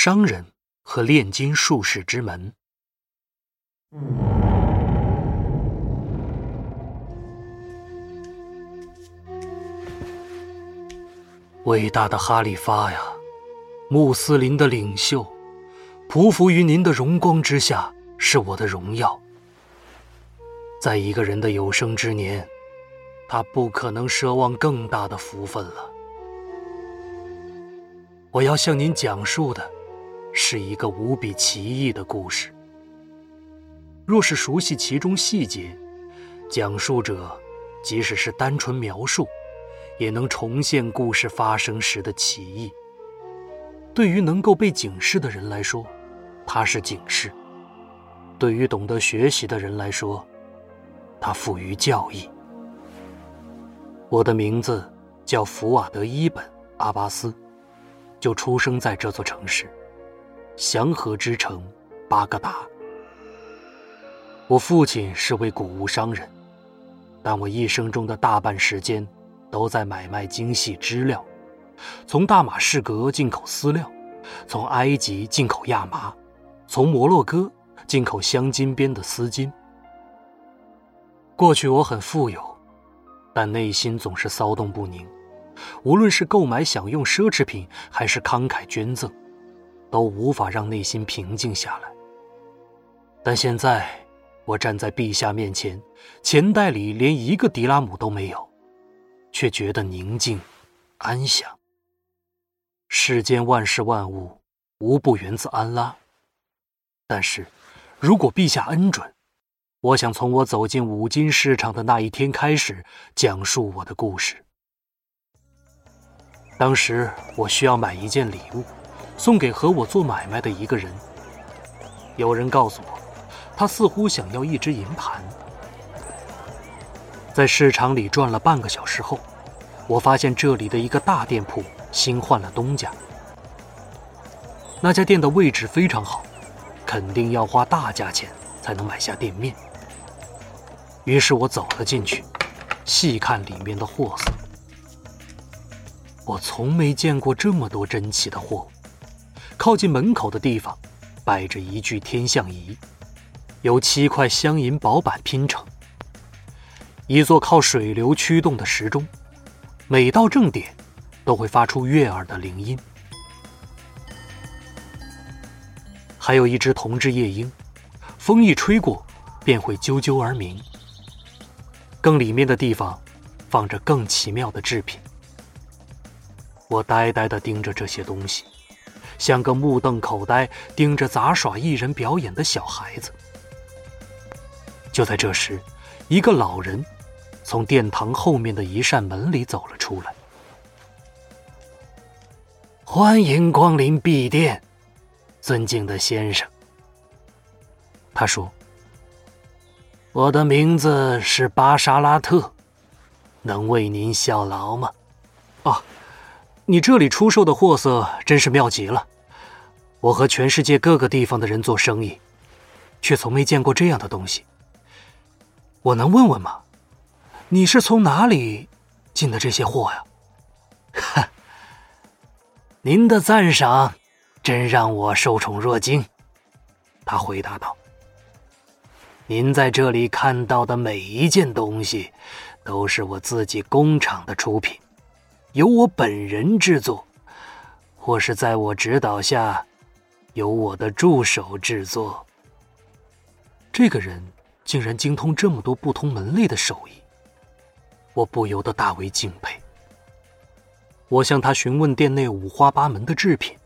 商人和炼金术士之门。伟大的哈利发呀，穆斯林的领袖，匍匐于您的荣光之下是我的荣耀。在一个人的有生之年，他不可能奢望更大的福分了。我要向您讲述的，是一个无比奇异的故事。若是熟悉其中细节，讲述者即使是单纯描述。也能重现故事发生时的奇异。对于能够被警示的人来说，它是警示；对于懂得学习的人来说，它赋予教义。我的名字叫福瓦德伊本·阿巴斯，就出生在这座城市——祥和之城巴格达。我父亲是位谷物商人，但我一生中的大半时间。都在买卖精细织料，从大马士革进口丝料，从埃及进口亚麻，从摩洛哥进口镶金边的丝巾。过去我很富有，但内心总是骚动不宁。无论是购买享用奢侈品，还是慷慨捐赠，都无法让内心平静下来。但现在，我站在陛下面前，钱袋里连一个迪拉姆都没有。却觉得宁静、安详。世间万事万物无不源自安拉，但是，如果陛下恩准，我想从我走进五金市场的那一天开始讲述我的故事。当时我需要买一件礼物，送给和我做买卖的一个人。有人告诉我，他似乎想要一只银盘。在市场里转了半个小时后，我发现这里的一个大店铺新换了东家。那家店的位置非常好，肯定要花大价钱才能买下店面。于是我走了进去，细看里面的货色。我从没见过这么多珍奇的货物。靠近门口的地方，摆着一具天象仪，由七块镶银薄板拼成。一座靠水流驱动的时钟，每到正点，都会发出悦耳的铃音。还有一只铜制夜莺，风一吹过，便会啾啾而鸣。更里面的地方，放着更奇妙的制品。我呆呆地盯着这些东西，像个目瞪口呆盯着杂耍艺人表演的小孩子。就在这时，一个老人。从殿堂后面的一扇门里走了出来。欢迎光临碧殿，尊敬的先生。他说：“我的名字是巴沙拉特，能为您效劳吗？”哦，你这里出售的货色真是妙极了。我和全世界各个地方的人做生意，却从没见过这样的东西。我能问问吗？你是从哪里进的这些货呀？哈，您的赞赏真让我受宠若惊。他回答道：“您在这里看到的每一件东西，都是我自己工厂的出品，由我本人制作，或是在我指导下，由我的助手制作。这个人竟然精通这么多不同门类的手艺。”我不由得大为敬佩。我向他询问店内五花八门的制品，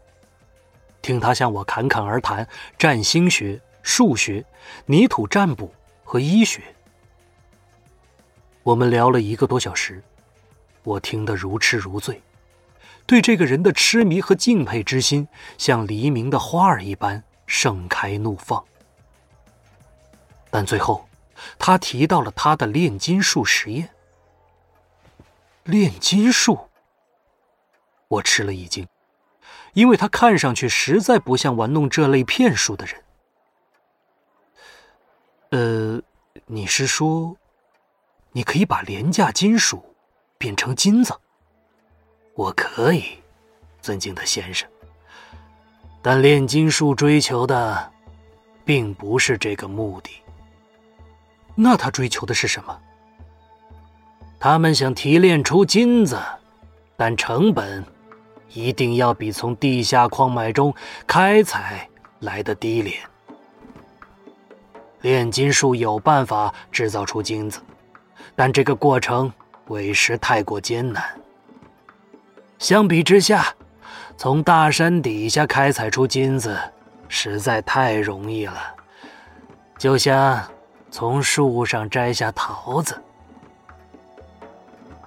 听他向我侃侃而谈占星学、数学、泥土占卜和医学。我们聊了一个多小时，我听得如痴如醉，对这个人的痴迷和敬佩之心，像黎明的花儿一般盛开怒放。但最后，他提到了他的炼金术实验。炼金术，我吃了一惊，因为他看上去实在不像玩弄这类骗术的人。呃，你是说，你可以把廉价金属变成金子？我可以，尊敬的先生。但炼金术追求的，并不是这个目的。那他追求的是什么？他们想提炼出金子，但成本一定要比从地下矿脉中开采来的低廉。炼金术有办法制造出金子，但这个过程委实太过艰难。相比之下，从大山底下开采出金子实在太容易了，就像从树上摘下桃子。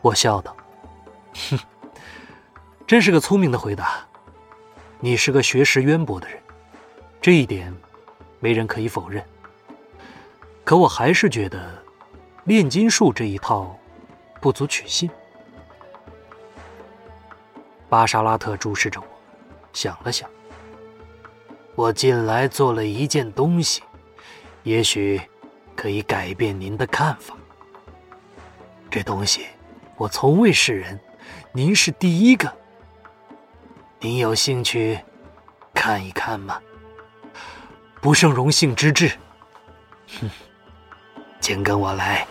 我笑道：“哼，真是个聪明的回答。你是个学识渊博的人，这一点没人可以否认。”可我还是觉得，炼金术这一套不足取信。巴沙拉特注视着我，想了想。我近来做了一件东西，也许可以改变您的看法。这东西我从未示人，您是第一个。您有兴趣看一看吗？不胜荣幸之至。哼。请跟我来。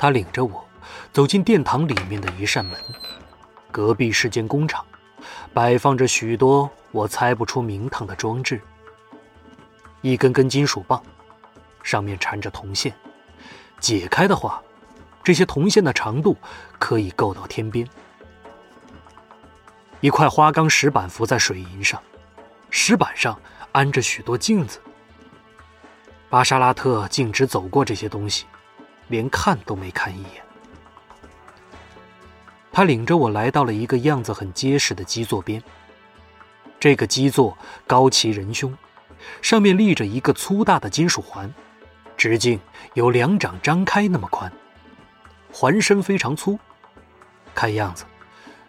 他领着我走进殿堂里面的一扇门，隔壁是间工厂，摆放着许多我猜不出名堂的装置。一根根金属棒，上面缠着铜线，解开的话，这些铜线的长度可以够到天边。一块花岗石板浮在水银上，石板上安着许多镜子。巴沙拉特径直走过这些东西，连看都没看一眼。他领着我来到了一个样子很结实的基座边。这个基座高齐人胸，上面立着一个粗大的金属环，直径有两掌张开那么宽，环身非常粗。看样子，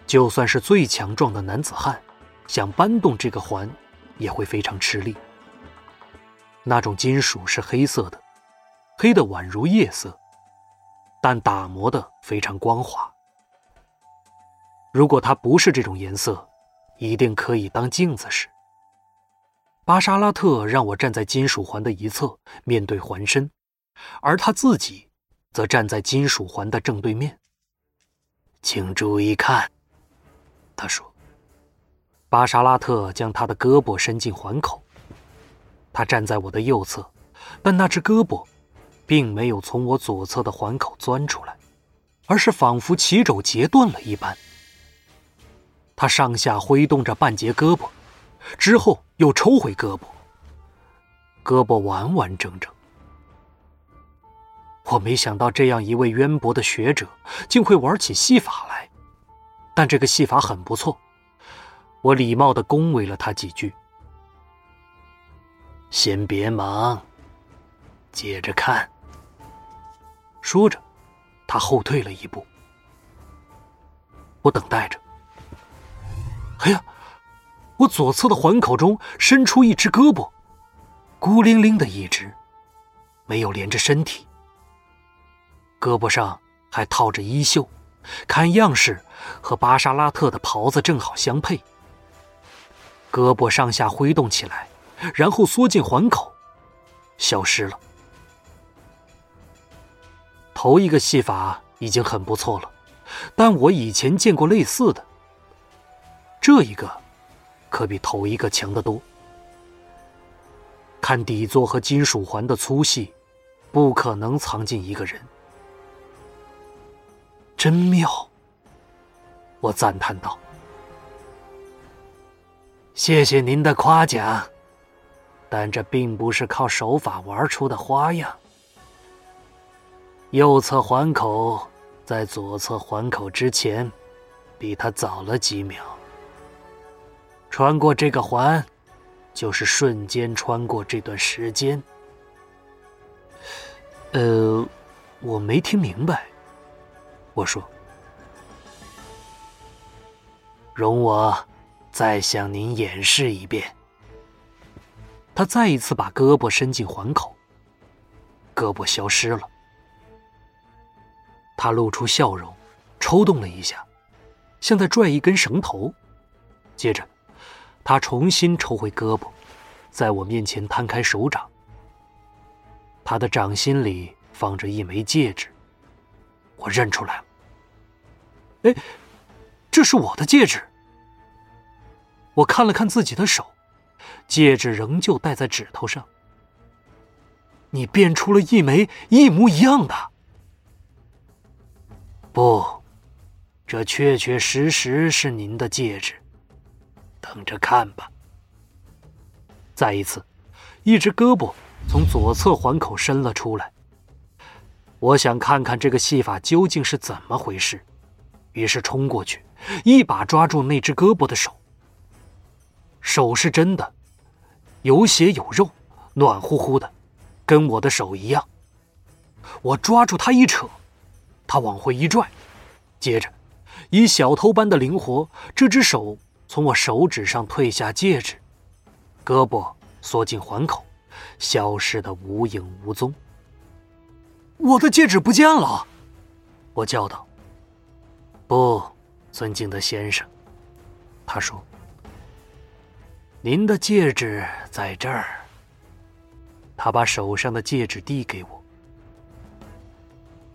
就算是最强壮的男子汉，想搬动这个环，也会非常吃力。那种金属是黑色的，黑的宛如夜色，但打磨的非常光滑。如果它不是这种颜色，一定可以当镜子使。巴沙拉特让我站在金属环的一侧，面对环身，而他自己则站在金属环的正对面。请注意看，他说。巴沙拉特将他的胳膊伸进环口。他站在我的右侧，但那只胳膊，并没有从我左侧的环口钻出来，而是仿佛起肘截断了一般。他上下挥动着半截胳膊，之后又抽回胳膊，胳膊完完整整。我没想到这样一位渊博的学者竟会玩起戏法来，但这个戏法很不错。我礼貌地恭维了他几句。先别忙，接着看。说着，他后退了一步。我等待着。哎呀，我左侧的环口中伸出一只胳膊，孤零零的一只，没有连着身体。胳膊上还套着衣袖，看样式和巴沙拉特的袍子正好相配。胳膊上下挥动起来。然后缩进环口，消失了。头一个戏法已经很不错了，但我以前见过类似的。这一个可比头一个强得多。看底座和金属环的粗细，不可能藏进一个人。真妙！我赞叹道。谢谢您的夸奖。但这并不是靠手法玩出的花样。右侧环口在左侧环口之前，比他早了几秒。穿过这个环，就是瞬间穿过这段时间。呃，我没听明白。我说：“容我再向您演示一遍。”他再一次把胳膊伸进环口，胳膊消失了。他露出笑容，抽动了一下，像在拽一根绳头。接着，他重新抽回胳膊，在我面前摊开手掌。他的掌心里放着一枚戒指，我认出来了。哎，这是我的戒指。我看了看自己的手，戒指仍旧戴在指头上。你变出了一枚一模一样的。不，这确确实实是您的戒指。等着看吧。再一次，一只胳膊从左侧环口伸了出来。我想看看这个戏法究竟是怎么回事，于是冲过去，一把抓住那只胳膊的手。手是真的，有血有肉，暖乎乎的，跟我的手一样。我抓住他一扯，他往回一拽，接着，以小偷般的灵活，这只手。从我手指上褪下戒指，胳膊缩进环口，消失的无影无踪。我的戒指不见了！我叫道。不，尊敬的先生，他说：“您的戒指在这儿。”他把手上的戒指递给我。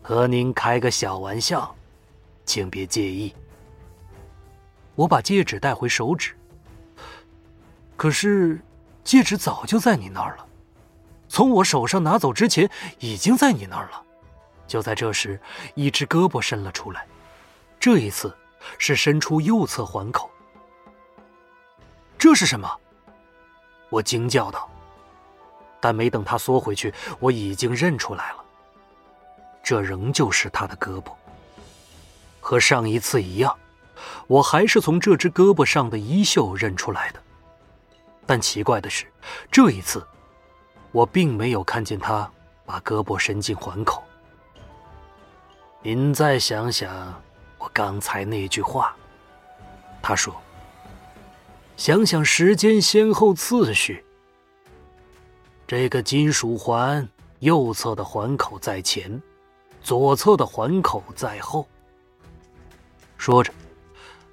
和您开个小玩笑，请别介意。我把戒指带回手指，可是戒指早就在你那儿了，从我手上拿走之前已经在你那儿了。就在这时，一只胳膊伸了出来，这一次是伸出右侧环口。这是什么？我惊叫道。但没等他缩回去，我已经认出来了，这仍旧是他的胳膊，和上一次一样。我还是从这只胳膊上的衣袖认出来的，但奇怪的是，这一次，我并没有看见他把胳膊伸进环口。您再想想我刚才那句话，他说：“想想时间先后次序，这个金属环右侧的环口在前，左侧的环口在后。”说着。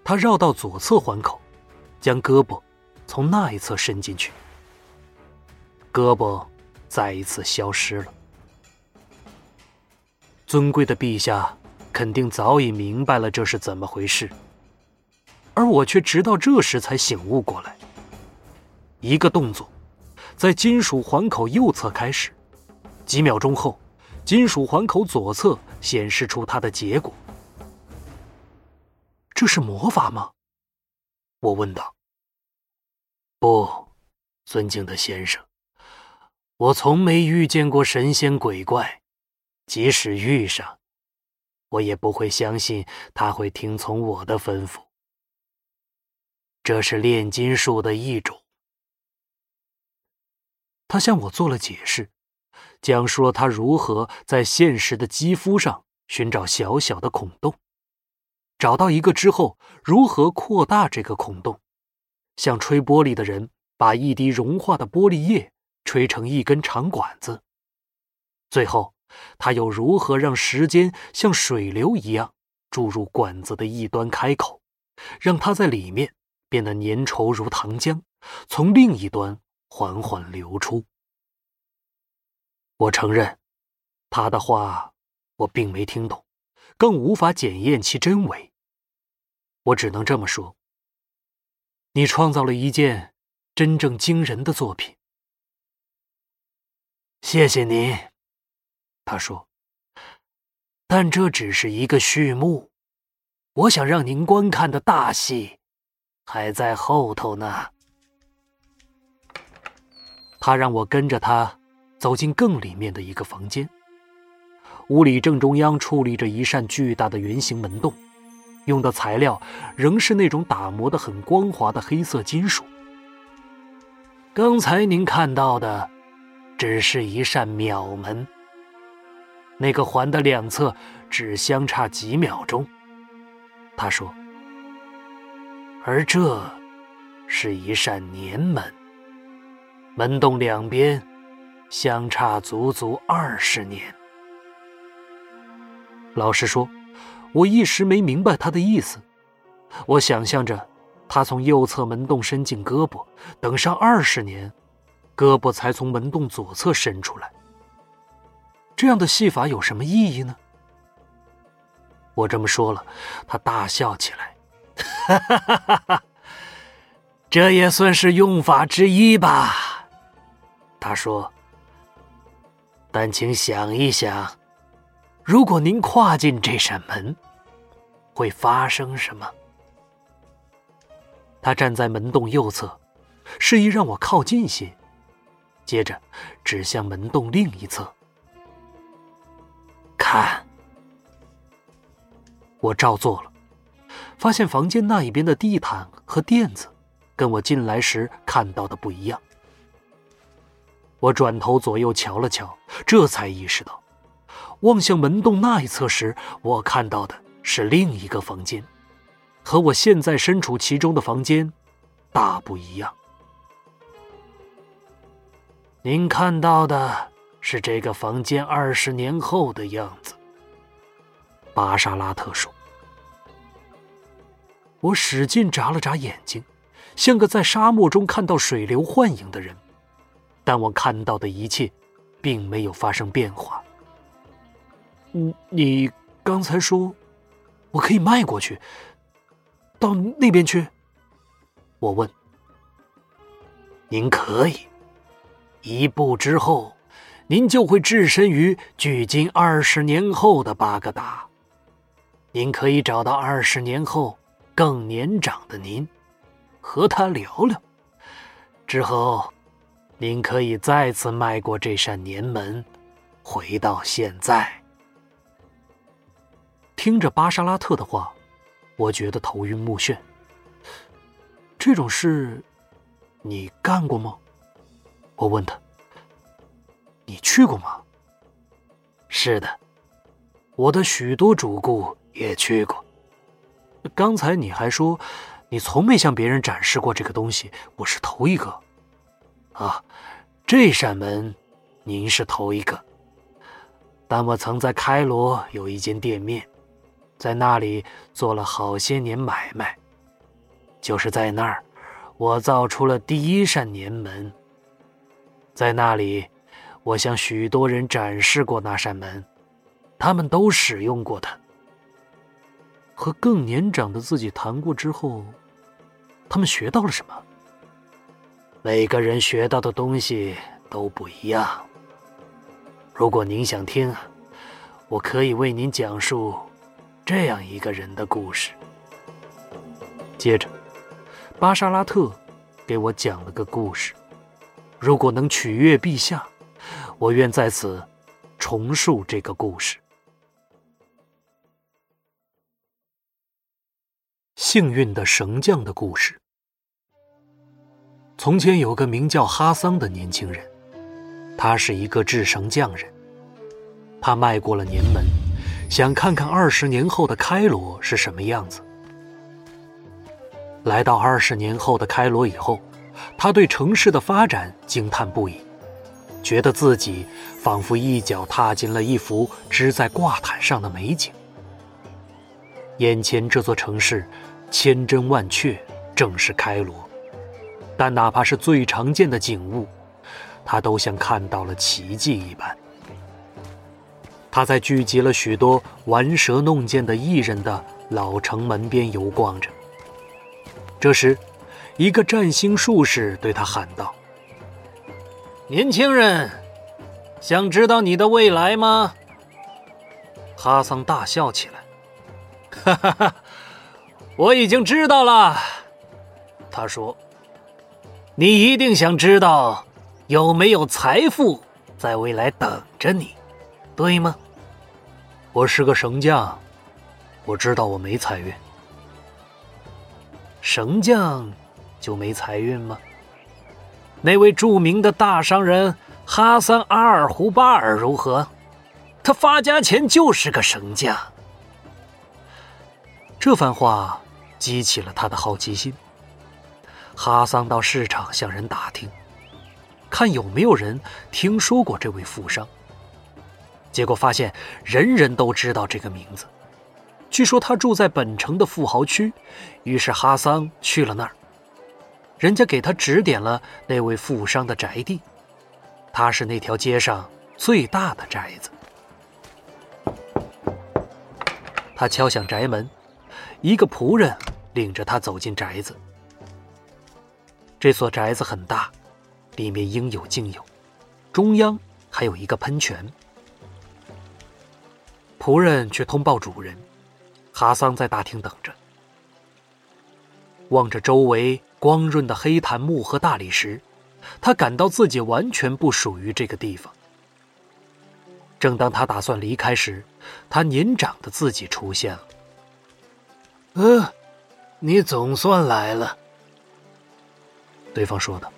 他绕到左侧环口，将胳膊从那一侧伸进去，胳膊再一次消失了。尊贵的陛下肯定早已明白了这是怎么回事，而我却直到这时才醒悟过来。一个动作，在金属环口右侧开始，几秒钟后，金属环口左侧显示出它的结果。这是魔法吗？我问道。不，尊敬的先生，我从没遇见过神仙鬼怪，即使遇上，我也不会相信他会听从我的吩咐。这是炼金术的一种。他向我做了解释，讲述了他如何在现实的肌肤上寻找小小的孔洞。找到一个之后，如何扩大这个孔洞？像吹玻璃的人把一滴融化的玻璃液吹成一根长管子。最后，他又如何让时间像水流一样注入管子的一端开口，让它在里面变得粘稠如糖浆，从另一端缓缓流出？我承认，他的话我并没听懂，更无法检验其真伪。我只能这么说：你创造了一件真正惊人的作品。谢谢您，他说。但这只是一个序幕，我想让您观看的大戏还在后头呢。他让我跟着他走进更里面的一个房间，屋里正中央矗立着一扇巨大的圆形门洞。用的材料仍是那种打磨的很光滑的黑色金属。刚才您看到的，只是一扇秒门。那个环的两侧只相差几秒钟，他说。而这，是一扇年门。门洞两边，相差足足二十年。老实说。我一时没明白他的意思，我想象着，他从右侧门洞伸进胳膊，等上二十年，胳膊才从门洞左侧伸出来。这样的戏法有什么意义呢？我这么说了，他大笑起来，哈哈哈哈哈！这也算是用法之一吧。他说：“但请想一想，如果您跨进这扇门，会发生什么？”他站在门洞右侧，示意让我靠近些，接着指向门洞另一侧，看。我照做了，发现房间那一边的地毯和垫子，跟我进来时看到的不一样。我转头左右瞧了瞧，这才意识到，望向门洞那一侧时，我看到的是另一个房间。和我现在身处其中的房间大不一样。您看到的是这个房间二十年后的样子，巴沙拉特说。我使劲眨了眨眼睛，像个在沙漠中看到水流幻影的人，但我看到的一切并没有发生变化。嗯，你刚才说我可以迈过去。到那边去，我问。您可以，一步之后，您就会置身于距今二十年后的巴格达。您可以找到二十年后更年长的您，和他聊聊。之后，您可以再次迈过这扇年门，回到现在。听着巴沙拉特的话。我觉得头晕目眩。这种事，你干过吗？我问他。你去过吗？是的，我的许多主顾也去过。刚才你还说，你从没向别人展示过这个东西，我是头一个。啊，这扇门，您是头一个。但我曾在开罗有一间店面。在那里做了好些年买卖，就是在那儿，我造出了第一扇年门。在那里，我向许多人展示过那扇门，他们都使用过它。和更年长的自己谈过之后，他们学到了什么？每个人学到的东西都不一样。如果您想听，我可以为您讲述。这样一个人的故事。接着，巴沙拉特给我讲了个故事。如果能取悦陛下，我愿在此重述这个故事。幸运的绳匠的故事。从前有个名叫哈桑的年轻人，他是一个制绳匠人。他迈过了年门。想看看二十年后的开罗是什么样子。来到二十年后的开罗以后，他对城市的发展惊叹不已，觉得自己仿佛一脚踏进了一幅织在挂毯上的美景。眼前这座城市千真万确，正是开罗，但哪怕是最常见的景物，他都像看到了奇迹一般。他在聚集了许多玩蛇弄剑的艺人的老城门边游逛着。这时，一个占星术士对他喊道：“年轻人，想知道你的未来吗？”哈桑大笑起来：“哈哈哈，我已经知道了。”他说：“你一定想知道有没有财富在未来等着你，对吗？”我是个绳匠，我知道我没财运。绳匠就没财运吗？那位著名的大商人哈桑阿尔胡巴尔如何？他发家前就是个绳匠。这番话激起了他的好奇心。哈桑到市场向人打听，看有没有人听说过这位富商。结果发现，人人都知道这个名字，据说他住在本城的富豪区，于是哈桑去了那儿。人家给他指点了那位富商的宅地，他是那条街上最大的宅子。他敲响宅门，一个仆人领着他走进宅子。这所宅子很大，里面应有尽有，中央还有一个喷泉。仆人去通报主人。哈桑在大厅等着，望着周围光润的黑檀木和大理石，他感到自己完全不属于这个地方。正当他打算离开时，他年长的自己出现了。“呃，你总算来了。”对方说道，“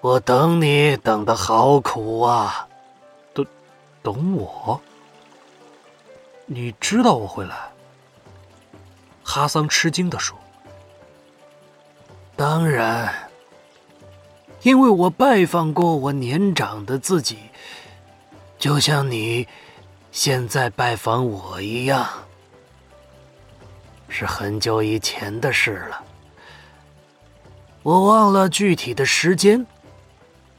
我等你等的好苦啊。”“等，等我？”你知道我会来？哈桑吃惊的说：“当然，因为我拜访过我年长的自己，就像你现在拜访我一样，是很久以前的事了。我忘了具体的时间。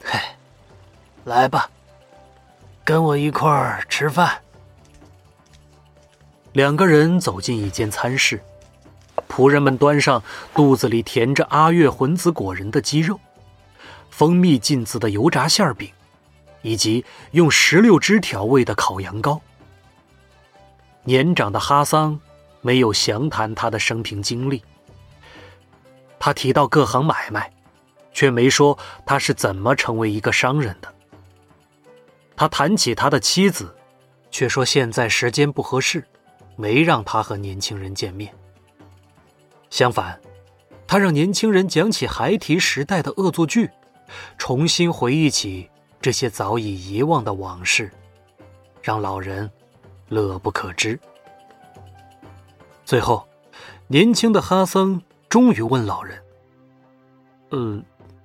嘿，来吧，跟我一块儿吃饭。”两个人走进一间餐室，仆人们端上肚子里填着阿月魂子果仁的鸡肉、蜂蜜浸渍的油炸馅饼，以及用石榴汁调味的烤羊羔。年长的哈桑没有详谈他的生平经历，他提到各行买卖，却没说他是怎么成为一个商人的。他谈起他的妻子，却说现在时间不合适。没让他和年轻人见面。相反，他让年轻人讲起孩提时代的恶作剧，重新回忆起这些早已遗忘的往事，让老人乐不可支。最后，年轻的哈桑终于问老人：“呃，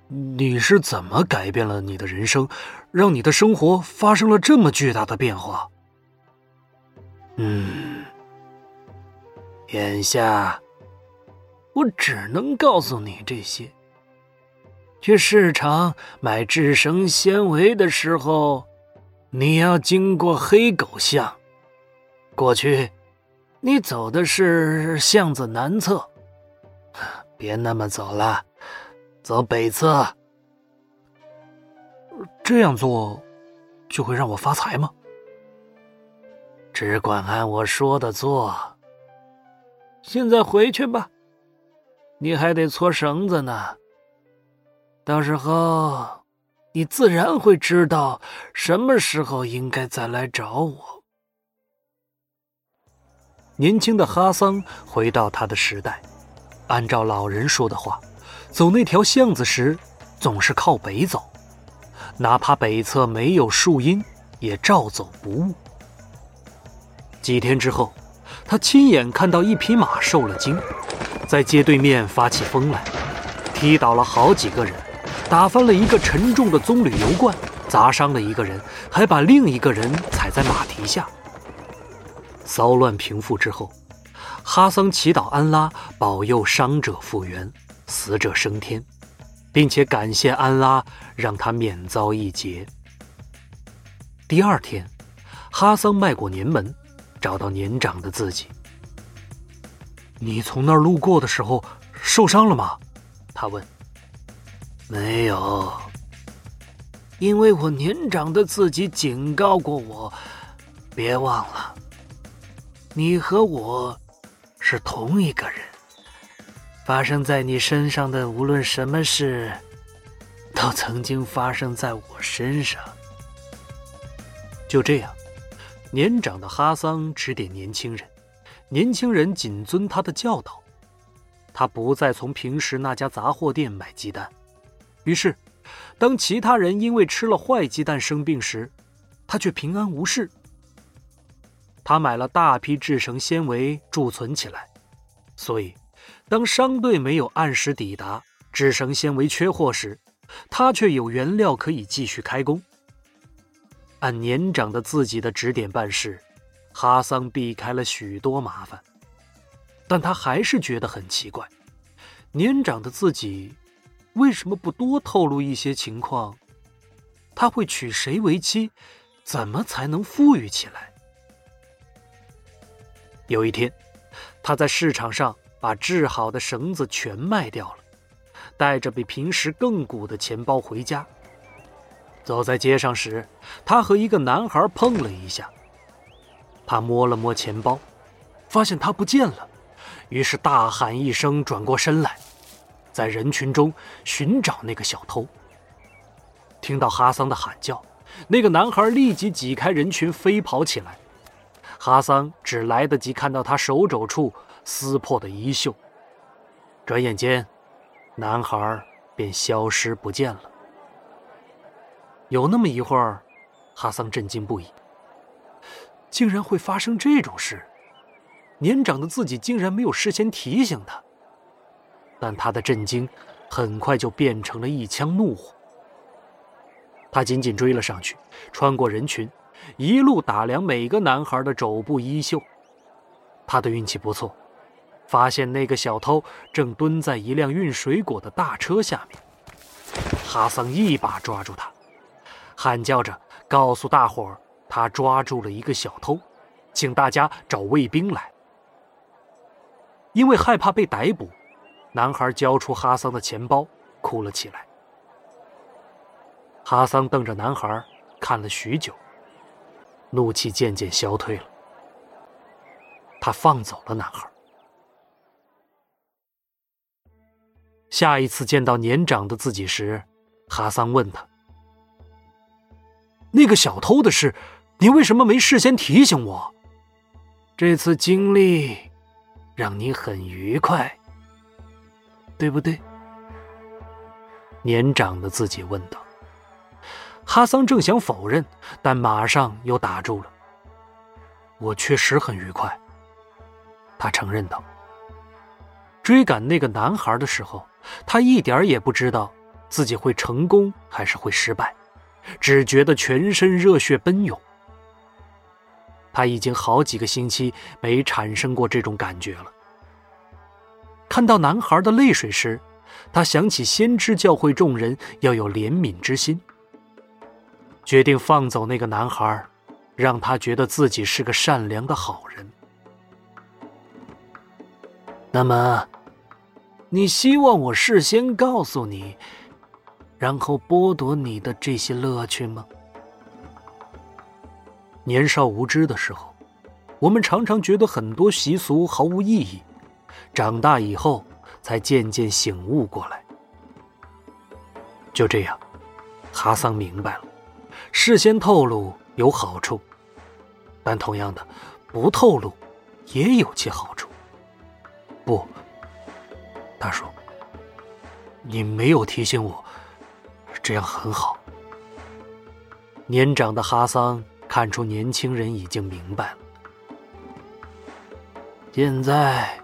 你是怎么改变了你的人生，让你的生活发生了这么巨大的变化？”嗯。眼下，我只能告诉你这些。去市场买制绳纤维的时候，你要经过黑狗巷。过去，你走的是巷子南侧，别那么走了，走北侧。这样做，就会让我发财吗？只管按我说的做。现在回去吧，你还得搓绳子呢。到时候，你自然会知道什么时候应该再来找我。年轻的哈桑回到他的时代，按照老人说的话，走那条巷子时总是靠北走，哪怕北侧没有树荫，也照走不误。几天之后。他亲眼看到一匹马受了惊，在街对面发起疯来，踢倒了好几个人，打翻了一个沉重的棕榈油罐，砸伤了一个人，还把另一个人踩在马蹄下。骚乱平复之后，哈桑祈祷安拉保佑伤者复原，死者升天，并且感谢安拉让他免遭一劫。第二天，哈桑迈过年门。找到年长的自己。你从那儿路过的时候受伤了吗？他问。没有，因为我年长的自己警告过我，别忘了，你和我是同一个人。发生在你身上的无论什么事，都曾经发生在我身上。就这样。年长的哈桑指点年轻人，年轻人谨遵他的教导。他不再从平时那家杂货店买鸡蛋，于是，当其他人因为吃了坏鸡蛋生病时，他却平安无事。他买了大批制绳纤维贮存起来，所以，当商队没有按时抵达，制绳纤维缺货时，他却有原料可以继续开工。按年长的自己的指点办事，哈桑避开了许多麻烦，但他还是觉得很奇怪：年长的自己为什么不多透露一些情况？他会娶谁为妻？怎么才能富裕起来？有一天，他在市场上把制好的绳子全卖掉了，带着比平时更鼓的钱包回家。走在街上时，他和一个男孩碰了一下。他摸了摸钱包，发现他不见了，于是大喊一声，转过身来，在人群中寻找那个小偷。听到哈桑的喊叫，那个男孩立即挤开人群，飞跑起来。哈桑只来得及看到他手肘处撕破的衣袖，转眼间，男孩便消失不见了。有那么一会儿，哈桑震惊不已。竟然会发生这种事！年长的自己竟然没有事先提醒他。但他的震惊很快就变成了一腔怒火。他紧紧追了上去，穿过人群，一路打量每个男孩的肘部衣袖。他的运气不错，发现那个小偷正蹲在一辆运水果的大车下面。哈桑一把抓住他，喊叫着告诉大伙儿。他抓住了一个小偷，请大家找卫兵来。因为害怕被逮捕，男孩交出哈桑的钱包，哭了起来。哈桑瞪着男孩看了许久，怒气渐渐消退了。他放走了男孩。下一次见到年长的自己时，哈桑问他：“那个小偷的事。”你为什么没事先提醒我？这次经历让你很愉快，对不对？年长的自己问道。哈桑正想否认，但马上又打住了。我确实很愉快，他承认道。追赶那个男孩的时候，他一点也不知道自己会成功还是会失败，只觉得全身热血奔涌。他已经好几个星期没产生过这种感觉了。看到男孩的泪水时，他想起先知教会众人要有怜悯之心，决定放走那个男孩，让他觉得自己是个善良的好人。那么，你希望我事先告诉你，然后剥夺你的这些乐趣吗？年少无知的时候，我们常常觉得很多习俗毫无意义。长大以后，才渐渐醒悟过来。就这样，哈桑明白了，事先透露有好处，但同样的，不透露也有其好处。不，大叔：“你没有提醒我，这样很好。”年长的哈桑。看出年轻人已经明白了。现在，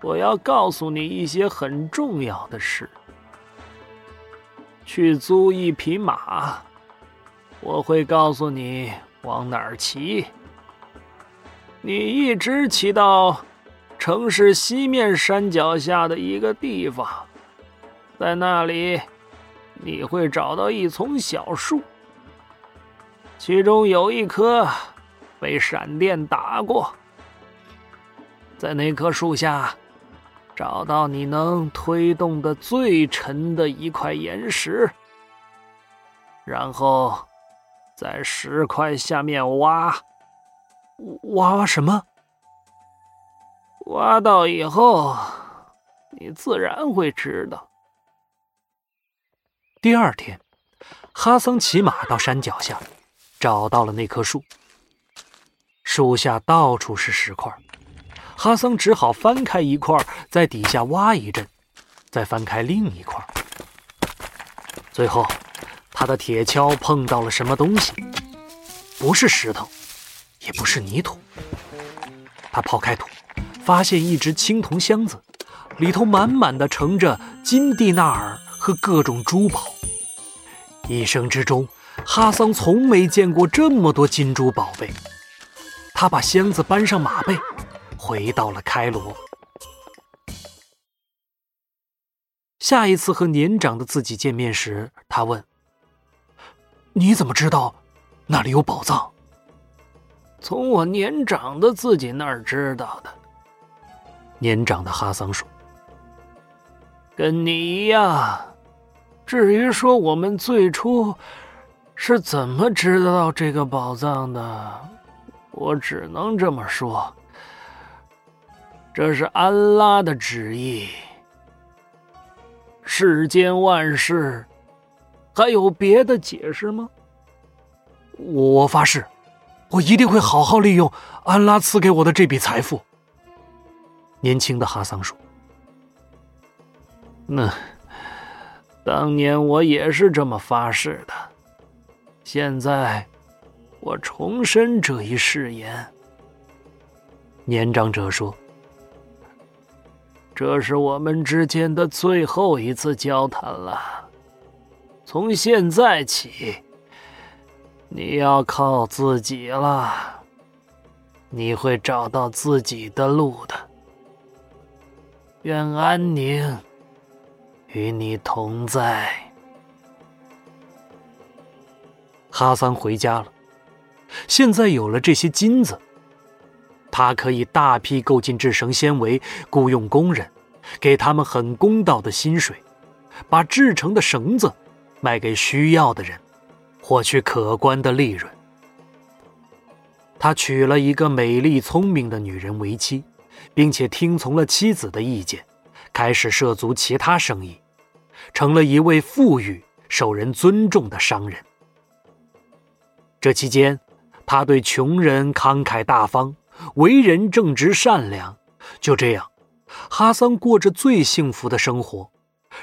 我要告诉你一些很重要的事。去租一匹马，我会告诉你往哪儿骑。你一直骑到城市西面山脚下的一个地方，在那里，你会找到一丛小树。其中有一棵被闪电打过，在那棵树下找到你能推动的最沉的一块岩石，然后在石块下面挖，挖挖什么？挖到以后，你自然会知道。第二天，哈桑骑马到山脚下。找到了那棵树，树下到处是石块，哈桑只好翻开一块，在底下挖一阵，再翻开另一块。最后，他的铁锹碰到了什么东西？不是石头，也不是泥土。他刨开土，发现一只青铜箱子，里头满满的盛着金蒂纳尔和各种珠宝。一生之中。哈桑从没见过这么多金珠宝贝，他他把箱子搬上马背，回到了开罗。下一次和年长的自己见面时，他问：“你怎么知道那里有宝藏？”从我年长的自己那儿知道的。年长的哈桑说：“跟你一样。至于说我们最初是怎么知道这个宝藏的，我只能这么说：这是安拉的旨意。世间万事，还有别的解释吗？我发誓。”我一定会好好利用安拉赐给我的这笔财富。年轻的哈桑说：“那当年我也是这么发誓的，现在我重申这一誓言。”年长者说：“这是我们之间的最后一次交谈了，从现在起。”你要靠自己了，你会找到自己的路的。愿安宁与你同在。哈桑回家了，现在有了这些金子，他可以大批购进制绳纤维，雇佣工人，给他们很公道的薪水，把制成的绳子卖给需要的人。获取可观的利润。他娶了一个美丽聪明的女人为妻，并且听从了妻子的意见，开始涉足其他生意，成了一位富裕、受人尊重的商人。这期间，他对穷人慷慨大方，为人正直善良。就这样，哈桑过着最幸福的生活。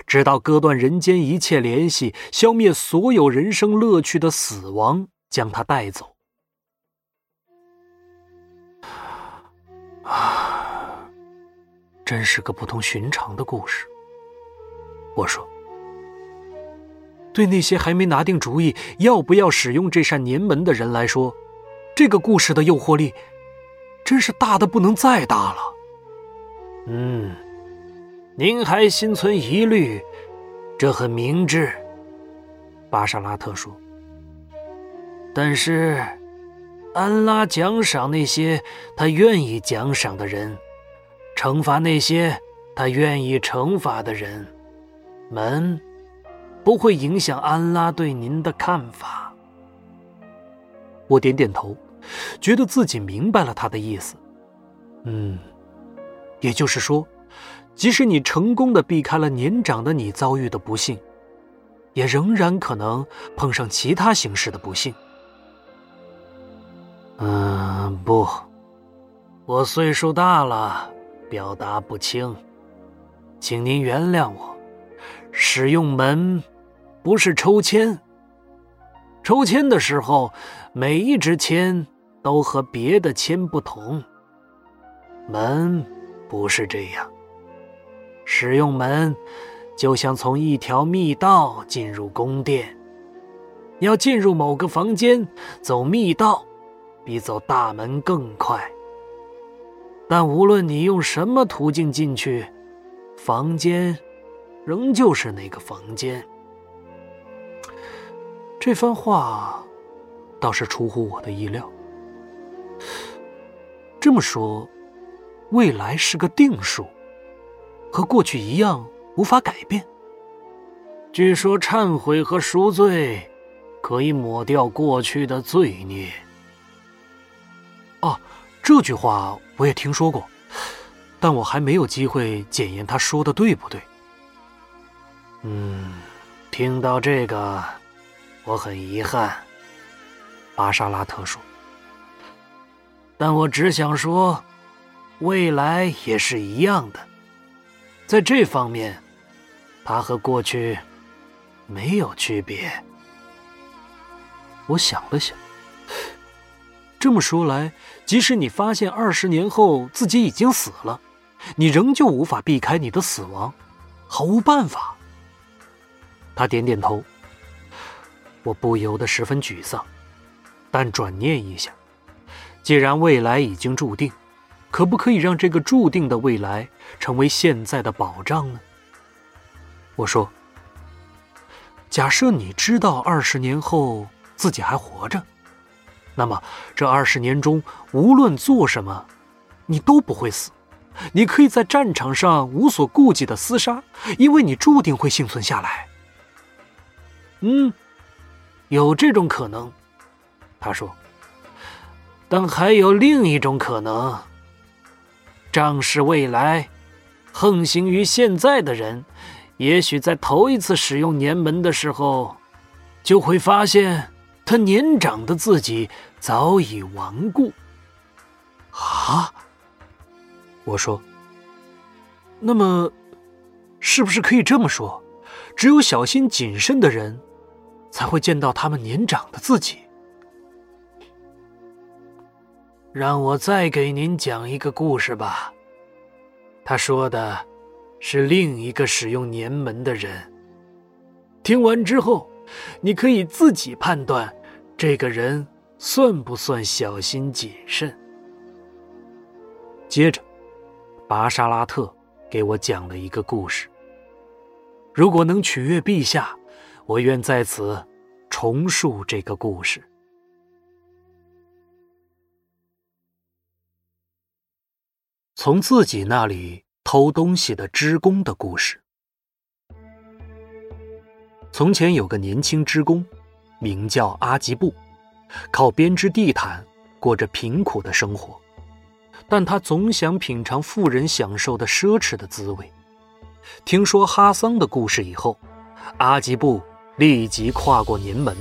直到割断人间一切联系、消灭所有人生乐趣的死亡将他带走。啊，真是个不同寻常的故事。我说，对那些还没拿定主意要不要使用这扇年门的人来说，这个故事的诱惑力真是大的不能再大了。嗯。您还心存疑虑，这很明智。巴沙拉特说：“但是，安拉奖赏那些他愿意奖赏的人，惩罚那些他愿意惩罚的人。门不会影响安拉对您的看法。”我点点头，觉得自己明白了他的意思。嗯，也就是说。即使你成功的避开了年长的你遭遇的不幸，也仍然可能碰上其他形式的不幸。嗯，不，我岁数大了，表达不清，请您原谅我。使用门不是抽签，抽签的时候，每一支签都和别的签不同。门不是这样。使用门，就像从一条密道进入宫殿。要进入某个房间，走密道比走大门更快。但无论你用什么途径进去，房间仍旧是那个房间。这番话倒是出乎我的意料。这么说，未来是个定数。和过去一样无法改变。据说忏悔和赎罪可以抹掉过去的罪孽。哦，这句话我也听说过，但我还没有机会检验他说的对不对。嗯，听到这个，我很遗憾。巴沙拉特说，但我只想说，未来也是一样的。在这方面，他和过去没有区别。我想了想，这么说来，即使你发现二十年后自己已经死了，你仍旧无法避开你的死亡，毫无办法。他点点头。我不由得十分沮丧，但转念一想，既然未来已经注定，可不可以让这个注定的未来成为现在的保障呢？我说：“假设你知道二十年后自己还活着，那么这二十年中无论做什么，你都不会死。你可以在战场上无所顾忌的厮杀，因为你注定会幸存下来。”嗯，有这种可能，他说。但还有另一种可能。仗势未来，横行于现在的人，也许在头一次使用年门的时候，就会发现他年长的自己早已亡故。啊，我说，那么，是不是可以这么说？只有小心谨慎的人，才会见到他们年长的自己。让我再给您讲一个故事吧。他说的，是另一个使用年门的人。听完之后，你可以自己判断，这个人算不算小心谨慎。接着，拔沙拉特给我讲了一个故事。如果能取悦陛下，我愿在此重述这个故事。从自己那里偷东西的织工的故事。从前有个年轻织工，名叫阿吉布，靠编织地毯过着贫苦的生活，但他总想品尝富人享受的奢侈的滋味。听说哈桑的故事以后，阿吉布立即跨过年门，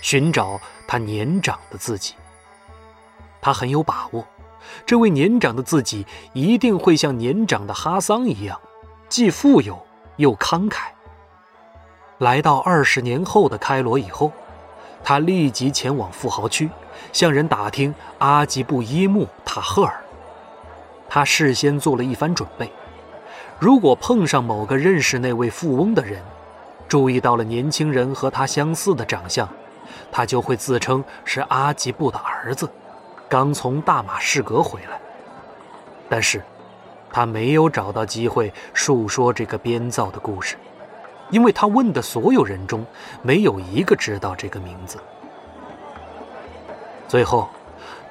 寻找他年长的自己。他很有把握。这位年长的自己一定会像年长的哈桑一样，既富有又慷慨。来到二十年后的开罗以后，他立即前往富豪区，向人打听阿吉布伊木塔赫尔。他事先做了一番准备，如果碰上某个认识那位富翁的人，注意到了年轻人和他相似的长相，他就会自称是阿吉布的儿子。刚从大马士革回来，但是，他没有找到机会述说这个编造的故事，因为他问的所有人中，没有一个知道这个名字。最后，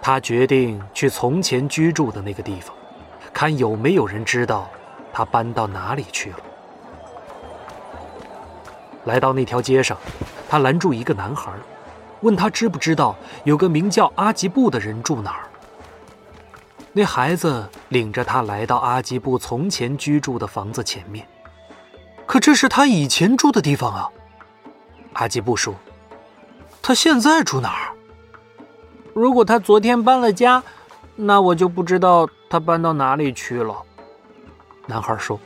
他决定去从前居住的那个地方，看有没有人知道他搬到哪里去了。来到那条街上，他拦住一个男孩。问他知不知道有个名叫阿吉布的人住哪儿？那孩子领着他来到阿吉布从前居住的房子前面，可这是他以前住的地方啊。阿吉布说：“他现在住哪儿？如果他昨天搬了家，那我就不知道他搬到哪里去了。”男孩说：“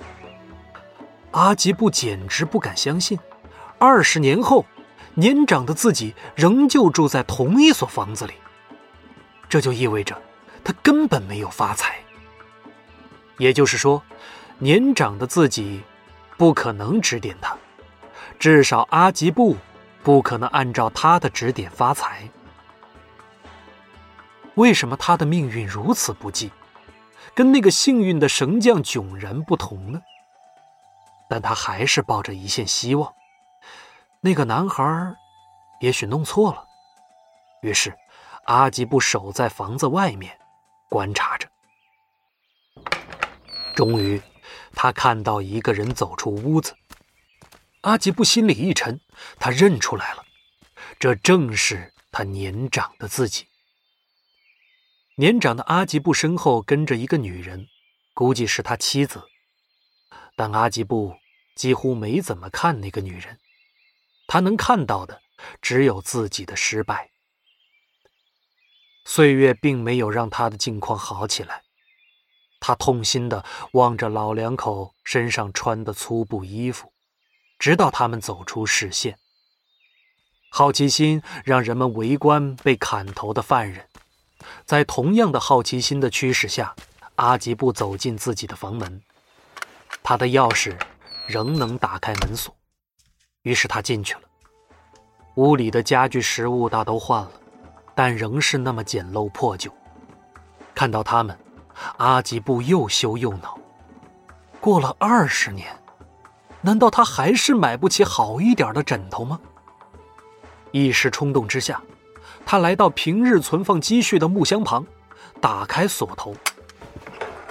阿吉布简直不敢相信，二十年后。”年长的自己仍旧住在同一所房子里，这就意味着他根本没有发财。也就是说，年长的自己不可能指点他，至少阿吉布不可能按照他的指点发财。为什么他的命运如此不济，跟那个幸运的绳匠迥然不同呢？但他还是抱着一线希望。那个男孩也许弄错了，于是阿吉布守在房子外面观察着。终于，他看到一个人走出屋子。阿吉布心里一沉，他认出来了，这正是他年长的自己。年长的阿吉布身后跟着一个女人，估计是他妻子，但阿吉布几乎没怎么看那个女人。他能看到的只有自己的失败。岁月并没有让他的境况好起来，他痛心地望着老两口身上穿的粗布衣服，直到他们走出视线。好奇心让人们围观被砍头的犯人，在同样的好奇心的驱使下，阿吉布走进自己的房门，他的钥匙仍能打开门锁。于是他进去了。屋里的家具、食物大都换了，但仍是那么简陋破旧，看到他们，阿吉布又羞又恼。过了二十年，难道他还是买不起好一点的枕头吗？一时冲动之下，他来到平日存放积蓄的木箱旁，打开锁头。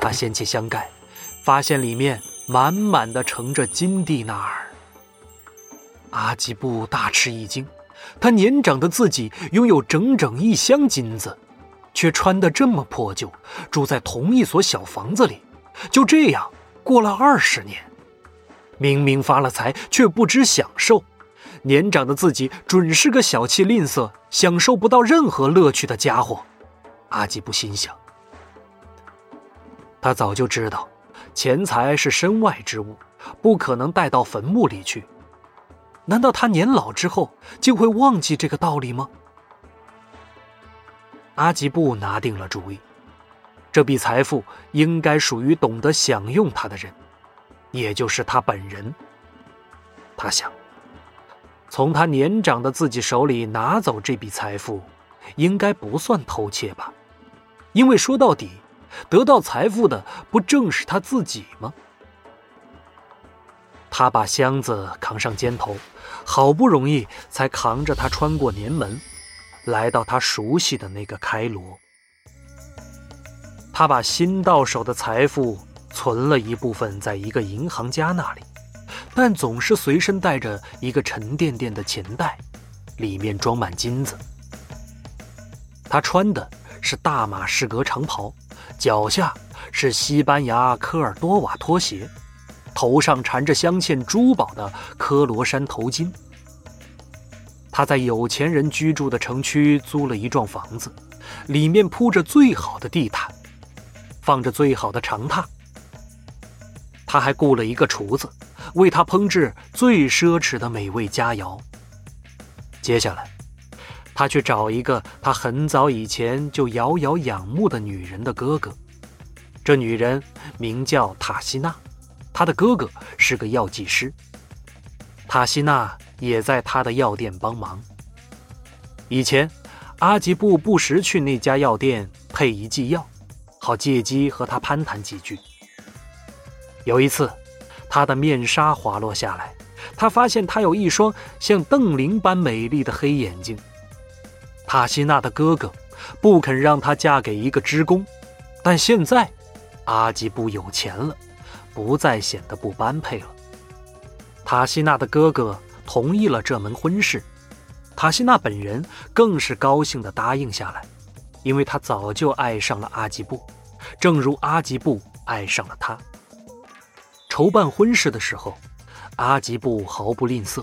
他掀起箱盖，发现里面满满的盛着金蒂纳尔。阿吉布大吃一惊，他年长的自己拥有整整一箱金子，却穿得这么破旧，住在同一所小房子里，就这样。过了二十年，明明发了财，却不知享受。年长的自己准是个小气吝啬、享受不到任何乐趣的家伙。阿吉布心想。他早就知道，钱财是身外之物，不可能带到坟墓里去。难道他年老之后竟会忘记这个道理吗？阿吉布拿定了主意。这笔财富应该属于懂得享用它的人，也就是他本人。他想，从他年长的自己手里拿走这笔财富，应该不算偷窃吧？因为说到底，得到财富的不正是他自己吗？他把箱子扛上肩头，好不容易才扛着它穿过年门，来到他熟悉的那个开罗。他把新到手的财富存了一部分在一个银行家那里，但总是随身带着一个沉甸甸的钱袋，里面装满金子。他穿的是大马士革长袍，脚下是西班牙科尔多瓦拖鞋，头上缠着镶嵌珠宝的科罗山头巾。他在有钱人居住的城区租了一幢房子，里面铺着最好的地毯。放着最好的长榻，他还雇了一个厨子，为他烹制最奢侈的美味佳肴。接下来，他去找一个他很早以前就遥遥仰慕的女人的哥哥。这女人名叫塔西娜，他的哥哥是个药剂师。塔西娜也在他的药店帮忙。以前，阿吉布不时去那家药店配一剂药。好借机和他攀谈几句。有一次，他的面纱滑落下来，他发现他有一双像邓玲般美丽的黑眼睛。塔西娜的哥哥不肯让她嫁给一个织工，但现在阿吉布有钱了，不再显得不般配了。塔西娜的哥哥同意了这门婚事，塔西娜本人更是高兴地答应下来。因为他早就爱上了阿吉布，正如阿吉布爱上了他。筹办婚事的时候，阿吉布毫不吝啬，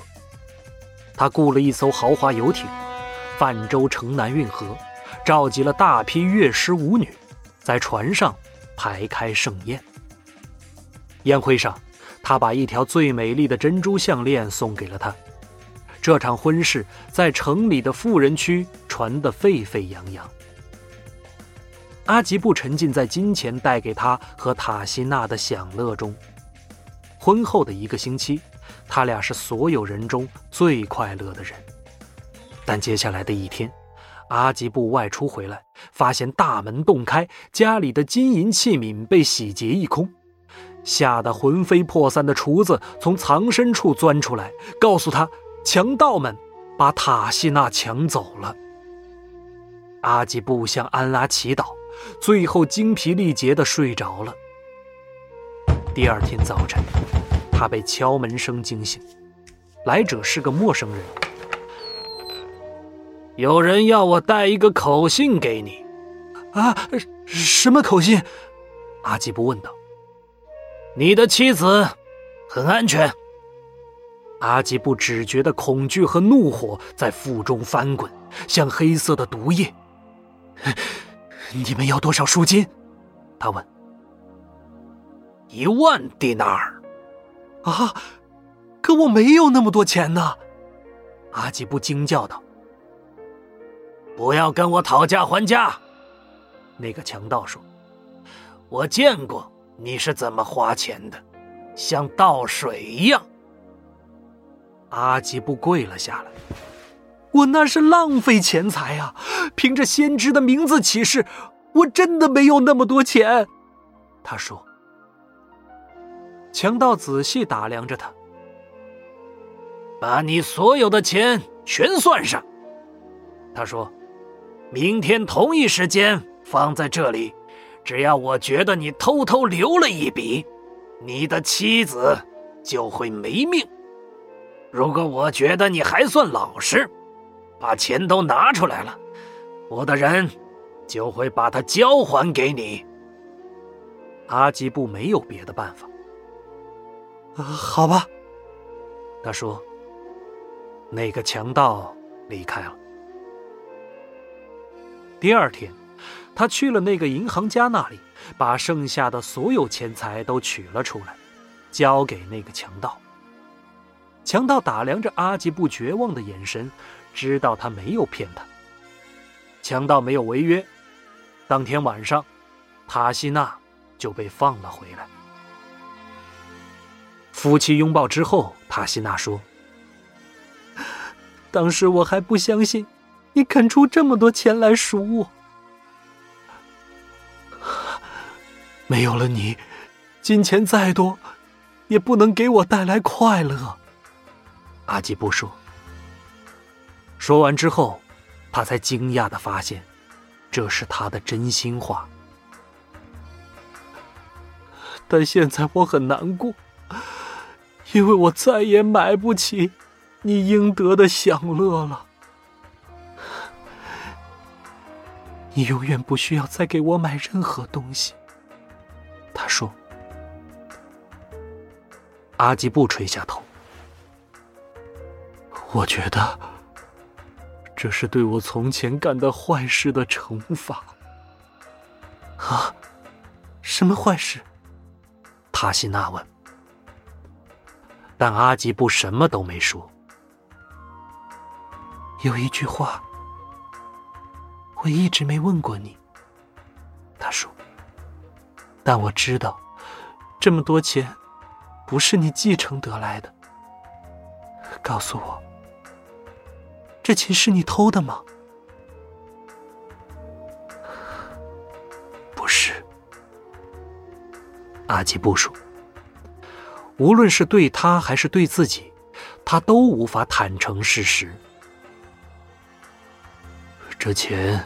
他雇了一艘豪华游艇，泛舟城南运河，召集了大批乐师舞女，在船上排开盛宴。宴会上，他把一条最美丽的珍珠项链送给了她。这场婚事在城里的富人区传得沸沸扬扬。阿吉布沉浸在金钱带给他和塔西娜的享乐中。婚后的一个星期，他俩是所有人中最快乐的人。但接下来的一天，阿吉布外出回来，发现大门洞开，家里的金银器皿被洗劫一空，吓得魂飞魄散的厨子从藏身处钻出来，告诉他强盗们把塔西娜抢走了。阿吉布向安拉祈祷。最后精疲力竭地睡着了。第二天早晨，他被敲门声惊醒，来者是个陌生人。有人要我带一个口信给你。啊，什么口信？阿吉布问道。你的妻子很安全。阿吉布只觉得恐惧和怒火在腹中翻滚，像黑色的毒液。你们要多少赎金？他问。一万迪纳尔。啊，可我没有那么多钱呢！阿吉布惊叫道。不要跟我讨价还价！那个强盗说。我见过你是怎么花钱的，像倒水一样。阿吉布跪了下来。我那是浪费钱财啊！凭着先知的名字起誓，我真的没有那么多钱。”他说。强盗仔细打量着他，把你所有的钱全算上。他说：“明天同一时间放在这里，只要我觉得你偷偷留了一笔，你的妻子就会没命。如果我觉得你还算老实，把钱都拿出来了，我的人就会把它交还给你。”阿吉布没有别的办法。好吧，他说。那个强盗离开了。第二天，他去了那个银行家那里，把剩下的所有钱财都取了出来，交给那个强盗。强盗打量着阿吉布绝望的眼神，知道他没有骗他。强盗没有违约，当天晚上，塔西娜就被放了回来。夫妻拥抱之后，塔西娜说：“当时我还不相信，你肯出这么多钱来赎我。没有了你，金钱再多，也不能给我带来快乐。”阿吉布说。说完之后，他才惊讶的发现，这是他的真心话。但现在我很难过。因为我再也买不起你应得的享乐了，你永远不需要再给我买任何东西。他说。阿吉布垂下头，我觉得这是对我从前干的坏事的惩罚。啊，什么坏事？塔西娜问。但阿吉布什么都没说。有一句话，我一直没问过你。他说：“但我知道，这么多钱不是你继承得来的。告诉我，这钱是你偷的吗？”不是，阿吉布说。无论是对他还是对自己，他都无法坦诚事实。这钱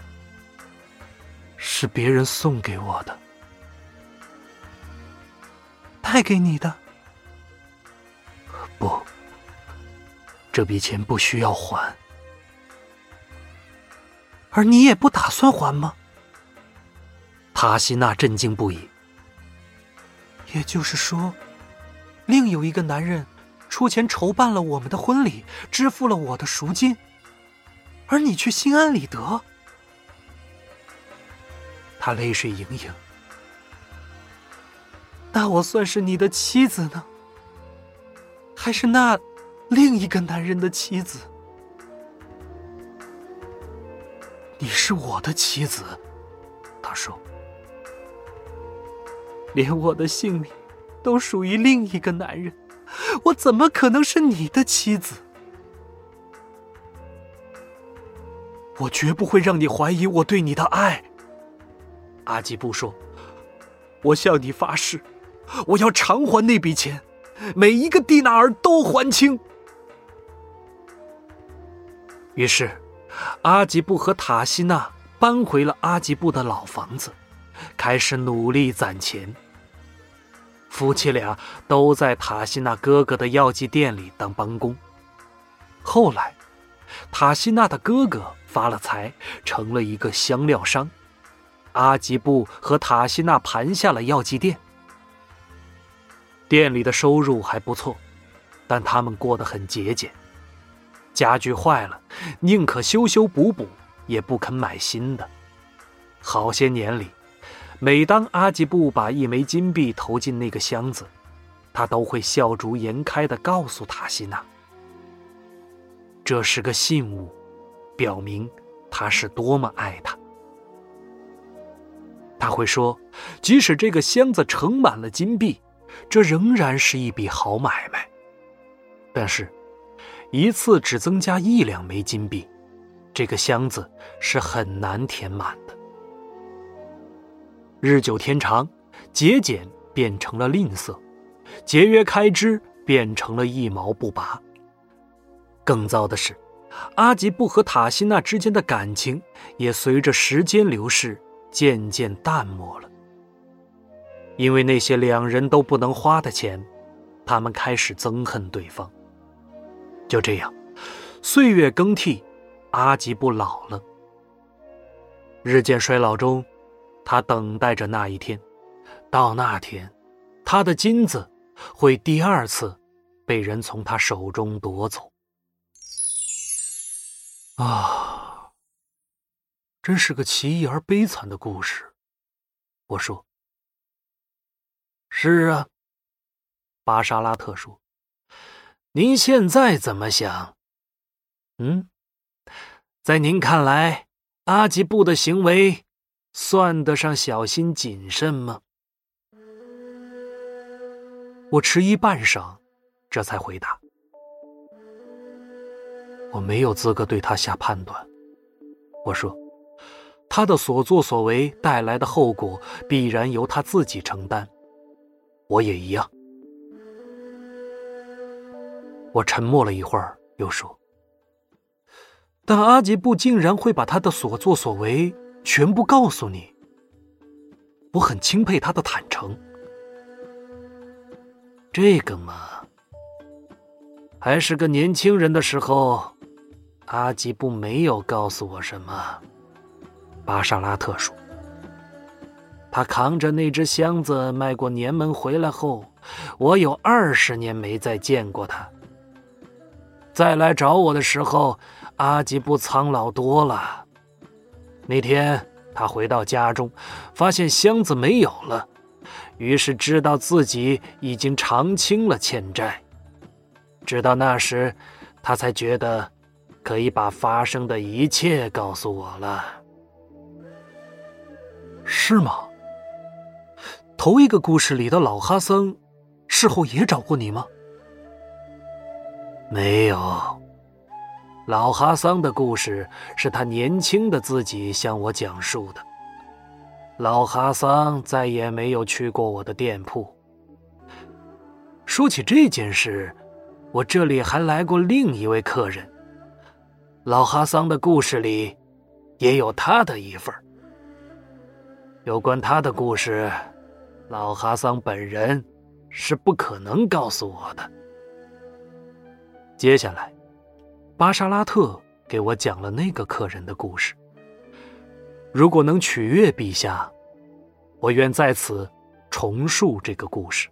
是别人送给我的，带给你的。不，这笔钱不需要还，而你也不打算还吗？塔西娜震惊不已。也就是说。另有一个男人出钱筹办了我们的婚礼，支付了我的赎金，而你却心安理得。他泪水盈盈。那我算是你的妻子呢，还是那另一个男人的妻子？你是我的妻子，他说，连我的性命。都属于另一个男人，我怎么可能是你的妻子？我绝不会让你怀疑我对你的爱。阿吉布说：“我向你发誓，我要偿还那笔钱，每一个蒂纳尔都还清。”于是，阿吉布和塔西娜搬回了阿吉布的老房子，开始努力攒钱。夫妻俩都在塔西娜哥哥的药剂店里当帮工。后来，塔西娜的哥哥发了财，成了一个香料商。阿吉布和塔西娜盘下了药剂店，店里的收入还不错，但他们过得很节俭。家具坏了，宁可修修补补，也不肯买新的。好些年里。每当阿吉布把一枚金币投进那个箱子，他都会笑逐颜开地告诉塔西娜：“这是个信物，表明他是多么爱她。”他会说：“即使这个箱子盛满了金币，这仍然是一笔好买卖。但是，一次只增加一两枚金币，这个箱子是很难填满的。”日久天长，节俭变成了吝啬，节约开支变成了一毛不拔。更糟的是，阿吉布和塔西娜之间的感情也随着时间流逝渐渐淡漠了。因为那些两人都不能花的钱，他们开始憎恨对方。就这样，岁月更替，阿吉布老了。日渐衰老中。他等待着那一天，到那天，他的金子会第二次被人从他手中夺走。啊，真是个奇异而悲惨的故事。我说：“是啊。”巴沙拉特说：“您现在怎么想？嗯，在您看来，阿吉布的行为？”算得上小心谨慎吗？我迟疑半晌，这才回答：“我没有资格对他下判断。”我说：“他的所作所为带来的后果，必然由他自己承担。我也一样。”我沉默了一会儿，又说：“但阿吉布竟然会把他的所作所为……”全部告诉你，我很钦佩他的坦诚。这个嘛，还是个年轻人的时候，阿吉布没有告诉我什么。巴沙拉特说：“他扛着那只箱子迈过年门回来后，我有二十年没再见过他。再来找我的时候，阿吉布苍老多了。”那天他回到家中，发现箱子没有了，于是知道自己已经偿清了欠债。直到那时，他才觉得可以把发生的一切告诉我了。是吗？头一个故事里的老哈桑，事后也找过你吗？没有。老哈桑的故事是他年轻的自己向我讲述的。老哈桑再也没有去过我的店铺。说起这件事，我这里还来过另一位客人。老哈桑的故事里也有他的一份有关他的故事，老哈桑本人是不可能告诉我的。接下来。巴沙拉特给我讲了那个客人的故事。如果能取悦陛下，我愿在此重述这个故事。